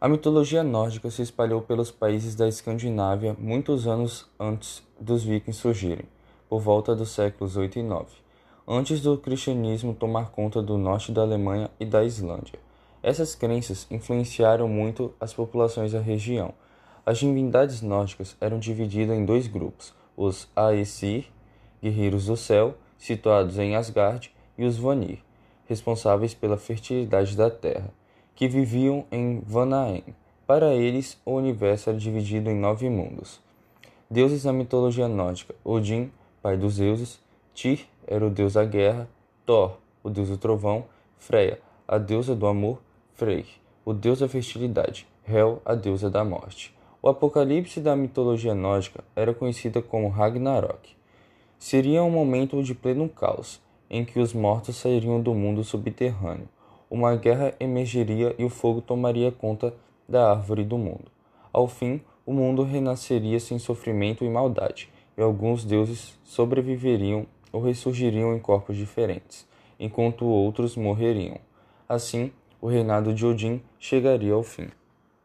A mitologia nórdica se espalhou pelos países da Escandinávia muitos anos antes dos vikings surgirem, por volta dos séculos 8 e 9, antes do cristianismo tomar conta do norte da Alemanha e da Islândia. Essas crenças influenciaram muito as populações da região. As divindades nórdicas eram divididas em dois grupos: os Aesir, guerreiros do céu, situados em Asgard, e os Vanir, responsáveis pela fertilidade da terra que viviam em Vanaheim. Para eles, o universo era dividido em nove mundos. Deuses da mitologia nórdica: Odin, pai dos deuses, Tyr era o deus da guerra, Thor, o deus do trovão, Freya, a deusa do amor, Freyr, o deus da fertilidade, Hel, a deusa da morte. O apocalipse da mitologia nórdica era conhecido como Ragnarok. Seria um momento de pleno caos, em que os mortos sairiam do mundo subterrâneo uma guerra emergeria e o fogo tomaria conta da árvore do mundo. Ao fim, o mundo renasceria sem sofrimento e maldade, e alguns deuses sobreviveriam ou ressurgiriam em corpos diferentes, enquanto outros morreriam. Assim, o reinado de Odin chegaria ao fim.